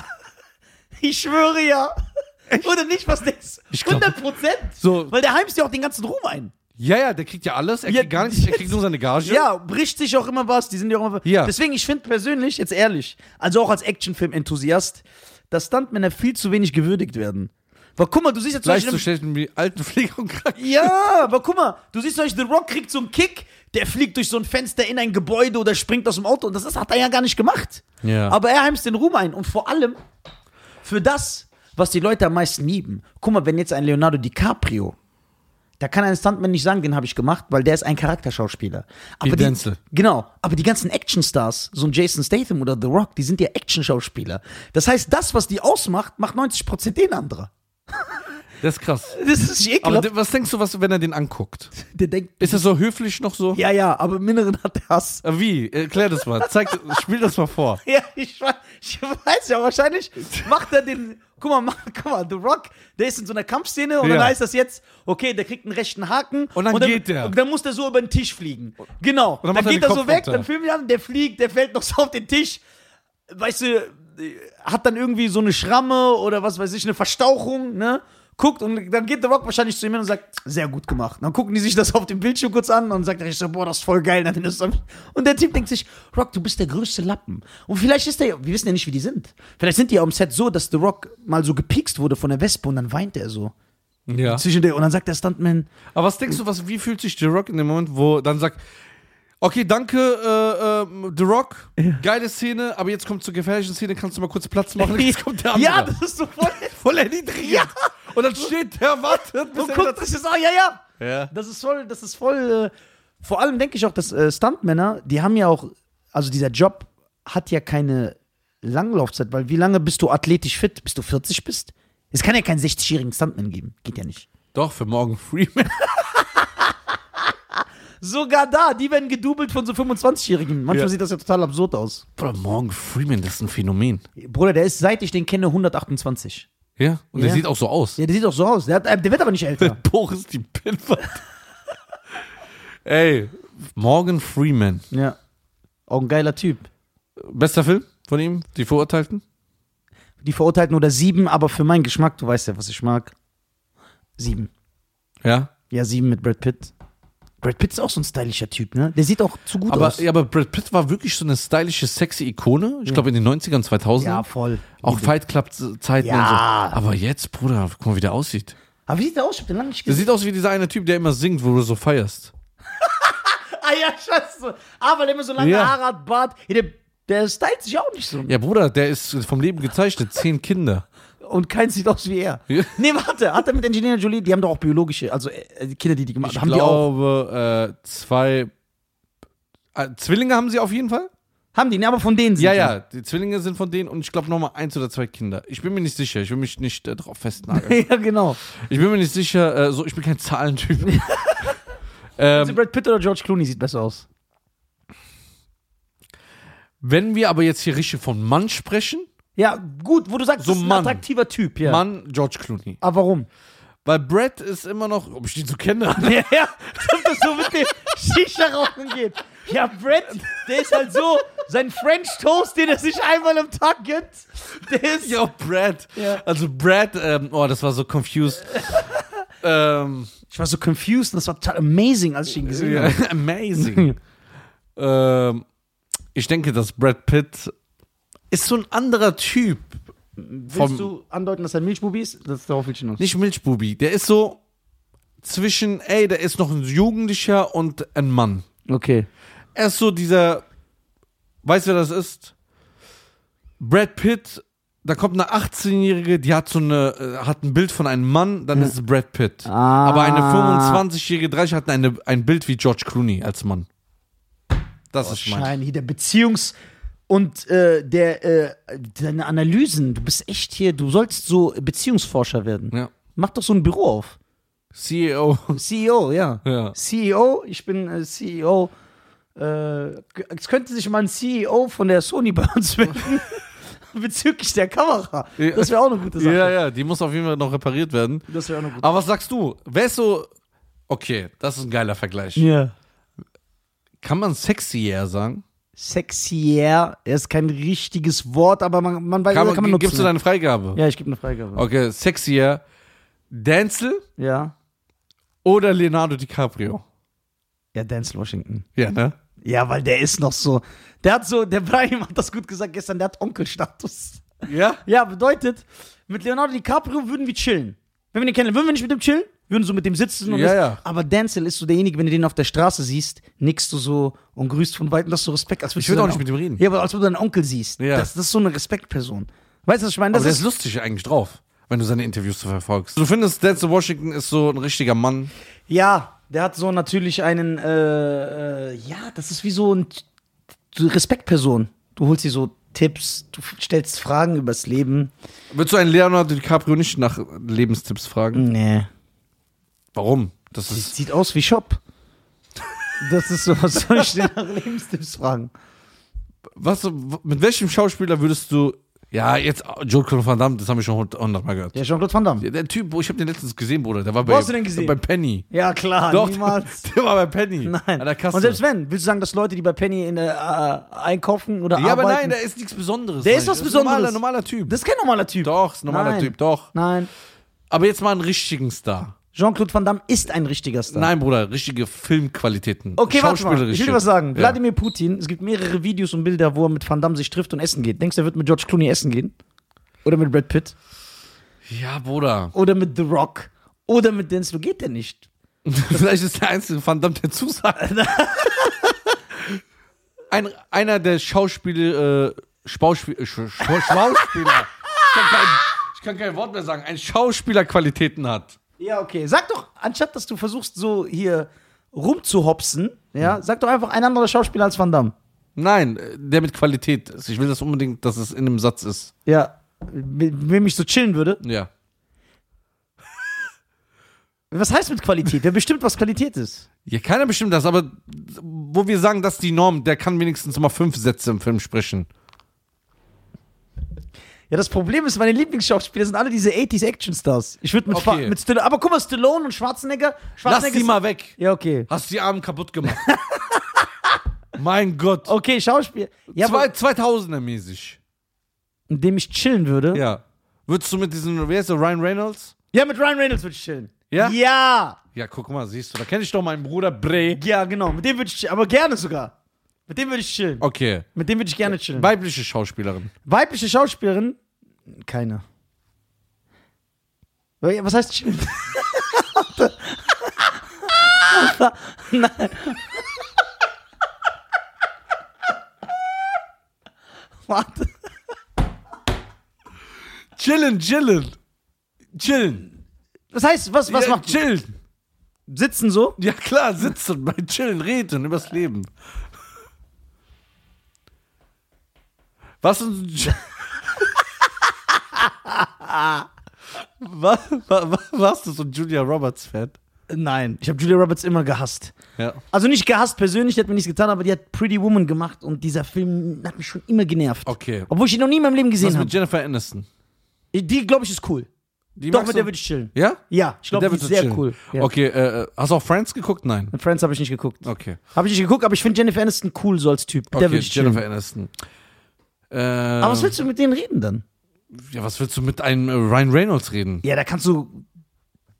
ich schwöre ja. Oder nicht, was denkst du?
Ich glaub-
100 Prozent.
So.
Weil der heimst ja auch den ganzen Ruhm ein.
Ja, ja, der kriegt ja alles, er
Ja,
kriegt gar nichts, er kriegt nur seine Gage.
Ja, bricht sich auch immer was. Die sind ja auch immer.
Ja.
Deswegen, ich finde persönlich, jetzt ehrlich, also auch als Actionfilm-Enthusiast, dass Stuntmänner viel zu wenig gewürdigt werden. Weil guck mal, du siehst
Gleich
Beispiel.
so schlecht wie und
ja, aber guck mal, du siehst zum Beispiel, The Rock kriegt so einen Kick, der fliegt durch so ein Fenster in ein Gebäude oder springt aus dem Auto. Und das ist, hat er ja gar nicht gemacht.
Ja.
Aber er heimst den Ruhm ein. Und vor allem für das, was die Leute am meisten lieben. Guck mal, wenn jetzt ein Leonardo DiCaprio, da kann ein Stuntman nicht sagen, den habe ich gemacht, weil der ist ein Charakterschauspieler. Aber
Wie
die,
Denzel.
Genau, aber die ganzen Actionstars, so ein Jason Statham oder The Rock, die sind ja Actionschauspieler. Das heißt, das, was die ausmacht, macht 90% den anderer.
Das ist krass.
Das ist
Aber
ekelhaft.
de- was denkst du, was, wenn er den anguckt?
Der denkt,
Ist er so höflich noch so?
ja, ja, aber im Inneren hat er Hass.
Wie? Erklär das mal. Zeig, spiel das mal vor.
Ja, ich weiß, ich weiß ja, wahrscheinlich macht er den. Guck mal, mach, guck mal, The Rock, der ist in so einer Kampfszene und
Ja.
dann heißt das jetzt, okay, der kriegt einen rechten Haken.
Und dann geht der.
Und dann muss der so über den Tisch fliegen. Genau.
dann
dann
er
geht er so
Kopf
weg,
runter.
dann filmen wir an, der fliegt, der fällt noch so auf den Tisch. Weißt du, hat dann irgendwie so eine Schramme oder was weiß ich, eine Verstauchung, ne? Guckt und dann geht The Rock wahrscheinlich zu ihm hin und sagt, sehr gut gemacht. Dann gucken die sich das auf dem Bildschirm kurz an und sagt der Regisseur, boah, das ist voll geil. Und der Typ denkt sich, Rock, du bist der größte Lappen. Und vielleicht ist der, wir wissen ja nicht, wie die sind. Vielleicht sind die am Set so, dass The Rock mal so gepikst wurde von der Wespe und dann weint er so.
Ja.
Zwischen der, und dann sagt der Stuntman,
Aber was denkst du, was, wie fühlt sich The Rock in dem Moment, wo dann sagt, okay, danke, äh, äh, The Rock, geile Szene, aber jetzt kommt zur gefährlichen Szene, kannst du mal kurz Platz machen? Jetzt kommt der andere.
ja, das ist so voll.
voll erniedrigend.
Ja.
Und dann steht der, wartet, bis
Und guckt sich das an, ja, ja.
Ja.
Das ist voll, das ist voll. Äh, vor allem denke ich auch, dass äh, Stuntmänner, die haben ja auch, also dieser Job hat ja keine Langlaufzeit, weil wie lange bist du athletisch fit, bis du 40 bist? Es kann ja keinen 60-jährigen Stuntman geben. Geht ja nicht.
Doch, für Morgan Freeman.
Sogar da, die werden gedoubelt von so 25-Jährigen. Manchmal
Ja.
sieht das ja total absurd aus.
Bruder, Morgan Freeman, das ist ein Phänomen.
Bruder, der ist, seit ich den kenne, 128.
Ja? Und der
Ja.
sieht auch so aus.
Ja, der sieht auch so aus. Der, hat, äh, der wird aber nicht älter.
Boris die Pinwand. Ey, Morgan Freeman.
ja. Auch ein geiler Typ.
Bester Film von ihm? Die Verurteilten?
Die Verurteilten oder sieben, aber für meinen Geschmack, du weißt ja, was ich mag. Sieben.
Ja.
Ja, sieben mit Brad Pitt. Brad Pitt ist auch so ein stylischer Typ, ne? Der sieht auch zu gut
Aber,
aus.
ja, aber Brad Pitt war wirklich so eine stylische, sexy Ikone. Ich glaube in den 90ern, 2000ern.
Ja, voll.
Auch Fight Club Zeiten
Ja.
und so. Aber jetzt, Bruder, guck mal, wie der aussieht.
Aber wie sieht der aus? Ich hab den lange nicht
Der
gesehen.
sieht aus wie dieser eine Typ, der immer singt, wo du so feierst.
Ah ja, scheiße. Ah, weil der immer so lange
Ja.
Haare hat, Bart. Ja, der, der stylt sich auch nicht so.
Ja, Bruder, der ist vom Leben gezeichnet. Zehn Kinder.
Und keins sieht aus wie er.
Ja.
Nee, warte. Hat er mit Angelina Jolie, die haben doch auch biologische, also äh, die Kinder, die die gemacht
Ich
haben, die auch.
glaube, äh, zwei. Äh, Zwillinge haben sie auf jeden Fall?
Haben die, ne, aber von denen sind
Ja, ja, die Zwillinge sind von denen und ich glaube nochmal eins oder zwei Kinder. Ich bin mir nicht sicher, ich will mich nicht äh, drauf festnageln.
ja, genau.
ich bin mir nicht sicher, äh, so, ich bin kein Zahlentyp.
Also
ähm,
Brad Pitt oder George Clooney sieht besser aus.
wenn wir aber jetzt hier richtig von Mann sprechen,
Ja, gut, wo du sagst,
So
das ist ein
Mann.
attraktiver Typ, ja.
Mann George Clooney.
Aber warum?
Weil Brad ist immer noch, ob ich den so kenne.
Ja, ja, dass das so mit dem Shisha-Rauchen geht. Ja, Brett, der ist halt so, sein French Toast, den er sich einmal am Tag gönnt, der ist.
Ja, Brad.
Ja.
Also Brad, ähm, oh, das war so confused. ähm,
Ich war so confused und das war total amazing, als ich ihn gesehen
ja,
habe.
amazing. ähm, ich denke, dass Brad Pitt ist so ein anderer Typ.
Willst du andeuten, dass er Milchbubi ist? Das darauf will ich hinaus.
Nicht Milchbubi. Der ist so zwischen, ey, der ist noch ein Jugendlicher und ein Mann.
Okay.
Er ist so dieser, weißt du, wer das ist? Brad Pitt, da kommt eine 18-Jährige, die hat so eine, äh, hat ein Bild von einem Mann, dann ist es Brad Pitt.
Ah.
Aber eine 25-jährige, 30 hat eine, ein Bild wie George Clooney als Mann. Das ist mein.
Schein, hier der Beziehungs- und äh, der, äh, deine Analysen, du bist echt hier, du sollst so Beziehungsforscher werden.
Ja.
Mach doch so ein Büro auf.
CEO.
CEO, ja.
Ja.
CEO, ich bin äh, CEO. Äh, es könnte sich mal ein CEO von der Sony bei uns melden. Bezüglich der Kamera. Das wäre auch eine gute Sache.
Ja, ja, die muss auf jeden Fall noch repariert werden.
Das wäre auch eine gute
Aber was sagst du? Wer ist so, okay, das ist ein geiler Vergleich.
Ja.
Kann man sexier sagen?
Sexier ist kein richtiges Wort, aber man, man weiß,
Kann
kann,
man,
man nutzen.
gibst du deine Freigabe?
ja, ich gebe eine Freigabe.
Okay, sexier. Denzel
Ja.
oder Leonardo DiCaprio?
Ja, Denzel Washington.
Ja, ne?
Ja, weil der ist noch so. Der hat so, der Brahim hat das gut gesagt gestern, der hat Onkelstatus.
Ja?
Ja, bedeutet, mit Leonardo DiCaprio würden wir chillen. Wenn wir den kennen, würden wir nicht mit dem chillen? Würden so mit dem sitzen und
Ja,
das,
ja.
Aber Denzel ist so derjenige, wenn du den auf der Straße siehst, nickst du so und grüßt von weitem, das ist so Respekt. Als
Ich will auch nicht mit ihm reden.
Ja, aber als ob du deinen Onkel siehst.
Ja.
Das, das ist so eine Respektperson. Weißt du, was ich meine?
Aber
Das
der ist lustig eigentlich drauf, wenn du seine Interviews so verfolgst. Du findest, Denzel Washington ist so ein richtiger Mann.
Ja, der hat so natürlich einen, äh, äh, ja, das ist wie so ein so Respektperson. Du holst dir so Tipps, du stellst Fragen übers Leben.
Würdest du einen Leonardo DiCaprio nicht nach Lebenstipps fragen?
Nee.
Warum? Das
Das
ist.
sieht aus wie Shop. Das ist so, was soll ich dir nach Lebenstipps fragen?
Was, mit welchem Schauspieler würdest du. Ja, jetzt Joe Claude Van Damme, das haben wir schon hundertmal gehört.
Ja, Jean-Claude Van Damme.
Ja, Der Typ, wo ich habe den letztens gesehen, Bruder, der war
Wo
bei,
hast du den gesehen?
bei Penny.
Ja, klar,
Doch,
niemals.
Der war bei Penny.
Nein.
An der Kasse.
Und selbst wenn, willst du sagen, dass Leute, die bei Penny in der, äh, einkaufen oder
ja, aber
arbeiten,
nein, der ist nichts Besonderes.
Der ist was
Das ein Normaler,
Besonderes.
normaler Typ.
das ist kein normaler Typ.
doch, ist ein normaler
Nein.
Typ, doch.
Nein.
Aber jetzt mal einen richtigen Star.
Jean-Claude Van Damme ist ein richtiger Star.
Nein, Bruder, richtige Filmqualitäten.
Okay, warte mal. Ich will dir was sagen.
Ja.
Wladimir Putin, es gibt mehrere Videos und Bilder, wo er mit Van Damme sich trifft und essen geht. Denkst du, er wird mit George Clooney essen gehen? Oder mit Brad Pitt?
Ja, Bruder.
Oder mit The Rock? Oder mit Denzel? Geht der nicht?
Vielleicht ist der einzige Van Damme, der zusagt. Ein, einer der Schauspieler, äh, Spauspiel, äh, Sch- Sch- Schauspieler. ich, kann kein, ich kann kein Wort mehr sagen. Ein Schauspielerqualitäten hat.
Ja, okay. Sag doch, anstatt dass du versuchst, so hier rumzuhopsen, ja, sag doch einfach ein anderer Schauspieler als Van Damme.
Nein, äh, der mit Qualität ist. Ich will das unbedingt, dass es in einem Satz ist.
Ja. Mit wem ich so chillen würde.
Ja.
Was heißt mit Qualität? Wer bestimmt, was Qualität ist?
Ja, keiner bestimmt das, aber wo wir sagen, das ist die Norm, der kann wenigstens mal fünf Sätze im Film sprechen.
Ja, das Problem ist, meine Lieblingsschauspieler sind alle diese 80s Actionstars. Ich würde mit,
Okay.
Mit Stallone, aber guck mal, Stallone und Schwarzenegger.
Lass
Schwarzenegger
die
ist-
mal weg.
Ja, okay.
Hast die Arme kaputt gemacht. mein Gott.
Okay, Schauspiel. Ja,
Zwei,
aber
2000er mäßig.
in dem ich chillen würde.
Ja. Würdest du mit diesem, wer ist der, Ryan Reynolds?
Ja, mit Ryan Reynolds würde ich chillen.
Ja?
Ja.
Ja, guck mal, siehst du, da kenne ich doch meinen Bruder Bre.
Ja, genau. Mit dem würde ich chillen. Aber gerne sogar. Mit dem würde ich chillen.
Okay.
Mit dem würde ich gerne chillen.
Weibliche Schauspielerin.
Weibliche Schauspielerin? Keine. Was heißt chillen? Nein. Warte.
Chillen, chillen. Chillen.
Was heißt, was, was
ja,
macht
Chillen.
Sitzen so?
Ja, klar, sitzen, bei Chillen, reden übers Leben. Was ist. Was, was, warst du so ein Julia Roberts-Fan?
Nein, ich habe Julia Roberts immer gehasst.
Ja.
Also nicht gehasst persönlich, die hat mir nichts getan, aber die hat Pretty Woman gemacht und dieser Film hat mich schon immer genervt.
Okay.
Obwohl ich ihn noch nie in meinem Leben
Was
gesehen
mit
habe.
Jennifer Aniston?
Die, glaube ich, ist cool.
Die
Doch, mit der würde ich chillen.
Ja?
Ja, ich glaube,
Mit
die ist sehr
du
cool.
chillen.
Ja.
Okay, äh, hast du auch Friends geguckt? Nein.
Mit Friends habe ich nicht geguckt.
Okay.
Habe ich nicht geguckt, aber ich finde Jennifer Aniston cool so als Typ. Mit der
Okay,
würde ich chillen.
Jennifer Aniston. Äh,
Aber was willst du mit denen reden dann?
Ja, was willst du mit einem äh, Ryan Reynolds reden?
Ja, da kannst du.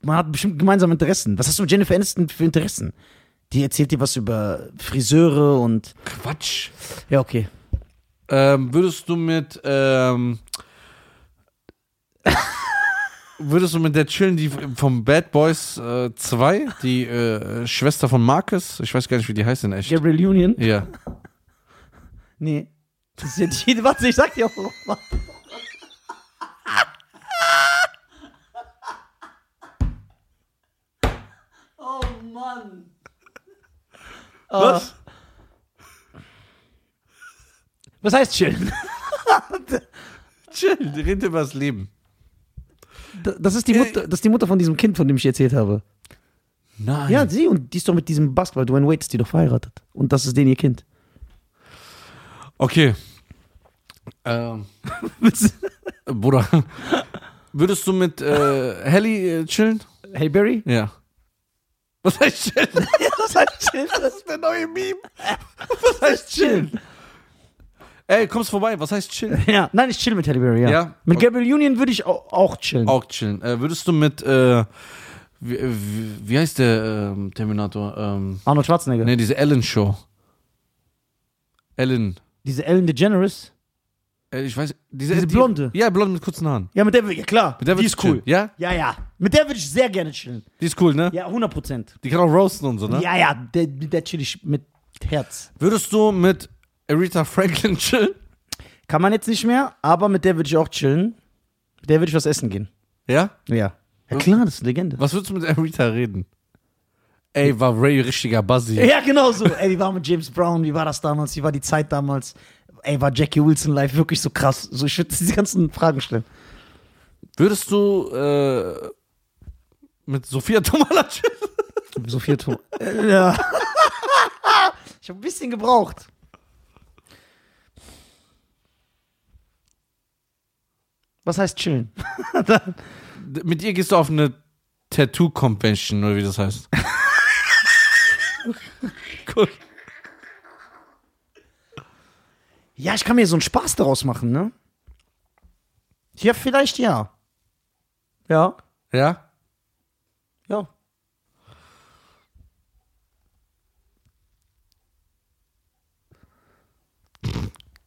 Man hat bestimmt gemeinsame Interessen. Was hast du mit Jennifer Aniston für Interessen? Die erzählt dir was über Friseure und.
Quatsch.
Ja, okay.
Ähm, würdest du mit, ähm, würdest du mit der chillen, die vom Bad Boys 2, die äh, Schwester von Marcus? Ich weiß gar nicht, wie die heißt in echt.
Gabriel Union?
Ja.
Nee. Das ist ja die. Warte, ich sag dir auch. Oh Mann.
Was?
Was heißt chillen?
Chillen, die redet über das Leben.
Das ist die Mutter, das ist die Mutter von diesem Kind, von dem ich erzählt habe.
Nein.
Ja, sie und die ist doch mit diesem Basketball, Dwayne Wade ist die doch verheiratet. Und das ist denen ihr Kind.
Okay. Ähm, Bruder, würdest du mit äh, Helly äh, chillen?
hey Barry?
Ja. Was heißt chillen?
Was heißt chillen?
Das ist der neue Meme. Was heißt chillen? Ey, kommst vorbei. Was heißt chillen?
Ja, nein, ich chill mit Halle Berry, ja.
Ja?
Mit
Okay.
Gabriel Union würde ich auch, auch chillen.
Auch chillen. Äh, würdest du mit, äh, wie, wie, wie heißt der ähm, Terminator? Ähm,
Arnold Schwarzenegger.
ne, diese Ellen Show. Ellen.
Diese Ellen DeGeneres.
Äh, ich weiß, diese,
Diese
die-
Blonde.
Ja, blonde mit kurzen Haaren.
Ja, mit der, ja klar,
Mit der
die ist cool.
chillen. Ja?
Ja, ja. Mit der würde ich sehr gerne chillen.
Die ist cool, ne?
Ja, 100 Prozent.
Die kann auch roasten und so, ne?
Ja, ja, der, mit der chill ich mit Herz.
Würdest du mit Aretha Franklin chillen?
Kann man jetzt nicht mehr, aber mit der würde ich auch chillen. Mit der würde ich was essen gehen.
Ja?
Ja. Ja, klar, das ist eine Legende.
Was würdest du mit Aretha reden? Ey, war Ray richtiger Buzzy.
Ja, genau so. Ey, wie war mit James Brown? Wie war das damals? Wie war die Zeit damals? Ey, war Jackie Wilson live wirklich so krass? So, ich würde diese ganzen Fragen stellen.
Würdest du äh, mit Sophia Tomala chillen?
So viel tun. Äh, ja. ich habe ein bisschen gebraucht. Was heißt chillen?
Mit ihr gehst du auf eine Tattoo-Convention, oder wie das heißt. cool.
Ja, ich kann mir so einen Spaß daraus machen, ne? Ja, vielleicht ja. Ja.
Ja?
Ja.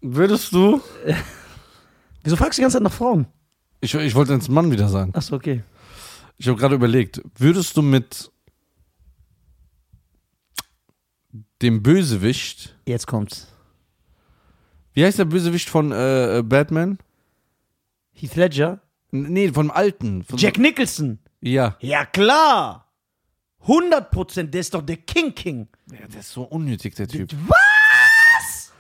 Würdest du.
Wieso fragst du die ganze Zeit nach Frauen?
Ich, ich wollte ins Mann wieder sagen.
Achso, okay.
Ich habe gerade überlegt, würdest du mit dem Bösewicht.
Jetzt kommt's.
Wie heißt der Bösewicht von äh, Batman?
Heath Ledger?
N- Nee, vom alten. Von
Jack Nicholson?
Ja.
Ja, klar. 100 Prozent, der ist doch der King King.
ja. Der ist so unnötig, der Typ.
Was?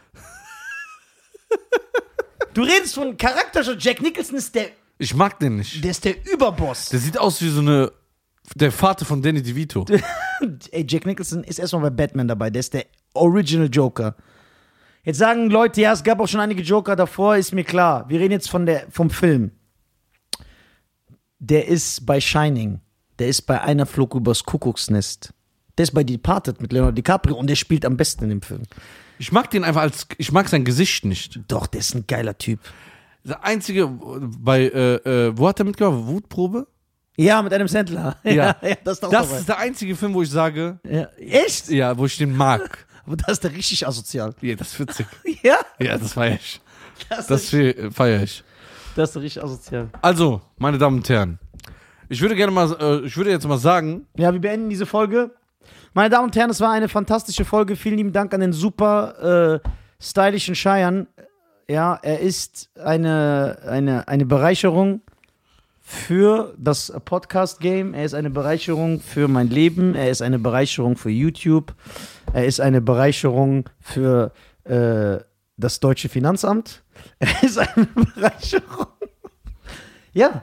du redest von Charakter, Jack Nicholson ist der,
Ich mag den nicht.
der ist der Überboss.
Der sieht aus wie so eine. Der Vater von Danny DeVito.
Ey, Jack Nicholson ist erstmal bei Batman dabei, der ist der Original Joker. Jetzt sagen Leute, ja, es gab auch schon einige Joker davor, ist mir klar. Wir reden jetzt von der, vom Film. Der ist bei Shining. Der ist bei einer Flug übers Kuckucksnest. Der ist bei Departed mit Leonardo DiCaprio und der spielt am besten in dem Film.
Ich mag den einfach als. Ich mag sein Gesicht nicht.
Doch, der ist ein geiler Typ.
Der einzige. Bei. Äh, äh, wo hat er mitgemacht? Wutprobe?
Ja, mit einem Sandler.
Ja.
ja das ist
Das ist der einzige Film, wo ich sage.
ja. Echt?
Ja, wo ich den mag.
Aber das ist der richtig asozial.
Ja, das ist witzig.
Ja?
Ja, das feier ich.
Das
Das feier ich.
das ist der richtig asozial.
Also, meine Damen und Herren. Ich würde gerne mal. Äh, ich würde jetzt mal sagen.
Ja, wir beenden diese Folge. Meine Damen und Herren, es war eine fantastische Folge. Vielen lieben Dank an den super äh, stylischen Scheiern. Ja, er ist eine, eine, eine Bereicherung für das Podcast-Game. Er ist eine Bereicherung für mein Leben. Er ist eine Bereicherung für YouTube. Er ist eine Bereicherung für äh, das deutsche Finanzamt. Er ist eine Bereicherung. Ja,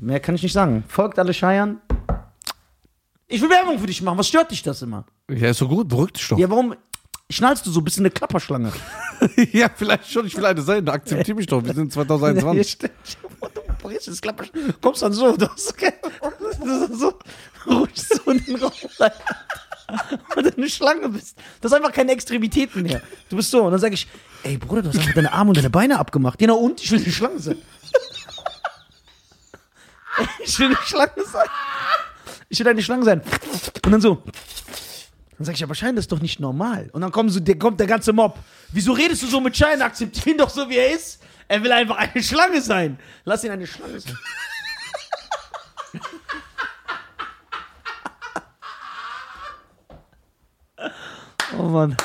mehr kann ich nicht sagen. Folgt alle Scheiern. Ich will Werbung für dich machen. Was stört dich das immer?
Ja, ist so gut, beruhig dich doch.
Ja, warum schnallst du so? Bist du eine Klapperschlange?
Ja, vielleicht schon. Ich will eine sein. Akzeptier mich doch. Wir sind 2021.
Ja, stimmt. Du das Klapperschlange. Kommst dann so. Du hast. Das so. Rutschst so in den Raum rein. Und du eine Schlange bist. Das ist einfach keine Extremitäten mehr. Du bist so. Und dann sage ich, ey Bruder, du hast einfach deine Arme und deine Beine abgemacht. Na und? Ich will eine Schlange sein. Ich will eine Schlange sein. Ich will eine Schlange sein. Und dann so. Dann sag ich, aber Schein, das ist doch nicht normal. Und dann kommen so, der, kommt der ganze Mob. Wieso redest du so mit Schein? Akzeptier ihn doch so, wie er ist. Er will einfach eine Schlange sein. Lass ihn eine Schlange sein. oh Mann.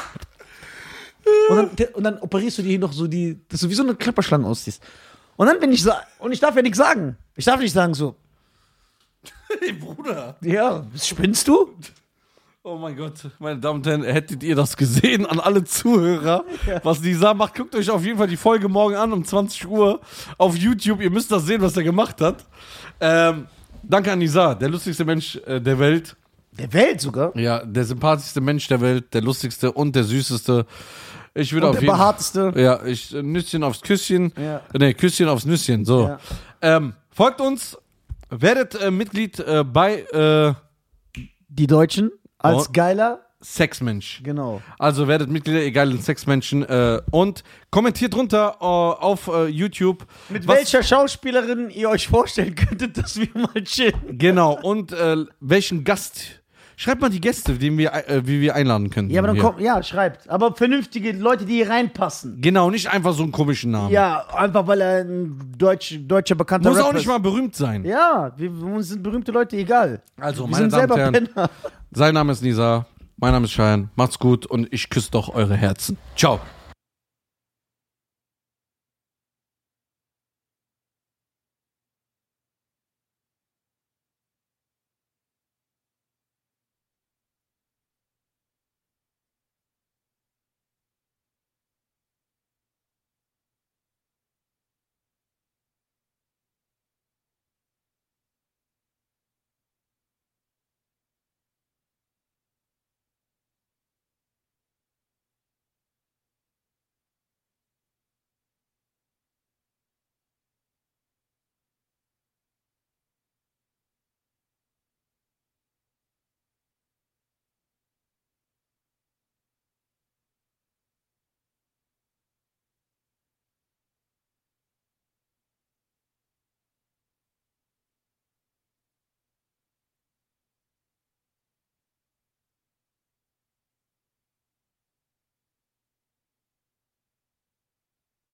Und dann, und dann operierst du dir noch so die, dass du wie so eine Klapperschlange aussiehst. Und dann bin ich so, und ich darf ja nichts sagen. Ich darf nicht sagen so,
Hey, Bruder.
ja, spinnst du?
Oh mein Gott, meine Damen und Herren, hättet ihr das gesehen an alle Zuhörer, was Nisa macht, guckt euch auf jeden Fall die Folge morgen an um 20 Uhr auf YouTube. Ihr müsst das sehen, was er gemacht hat. Ähm, danke an Nisa, der lustigste Mensch äh, der Welt.
Der Welt sogar.
Ja, der sympathischste Mensch der Welt, der lustigste und der süßeste. Ich würde
Und
auf
der
jeden
behaarteste.
Ja, ich äh, Nüsschen aufs Küsschen.
Ja.
Nee, Küsschen aufs Nüsschen. So.
Ja.
Ähm, folgt uns, werdet äh, Mitglied äh, bei äh,
Die Deutschen als
Oh.
geiler.
Sexmensch.
Genau.
Also werdet Mitglieder, egal in Sexmenschen. Äh, und kommentiert drunter äh, auf äh, YouTube.
Mit welcher Schauspielerin ihr euch vorstellen könntet, dass wir mal chillen.
Genau. Und äh, welchen Gast Schreibt mal die Gäste, die wir, äh, wie wir einladen können.
Ja, aber dann
hier.
kommt, ja, schreibt. Aber vernünftige Leute, die hier reinpassen.
Genau, nicht einfach so einen komischen Namen.
Ja, einfach weil er ein Deutsch, deutscher bekannter
Muss auch
Rapper
nicht
ist.
mal berühmt sein.
Ja, wir, uns sind berühmte Leute egal.
Also,
wir
meine
sind
Damen
selber
und Herren,
Penner.
sein Name ist Nisa, mein Name ist Cheyenne. Macht's gut und ich küsse doch eure Herzen. Ciao.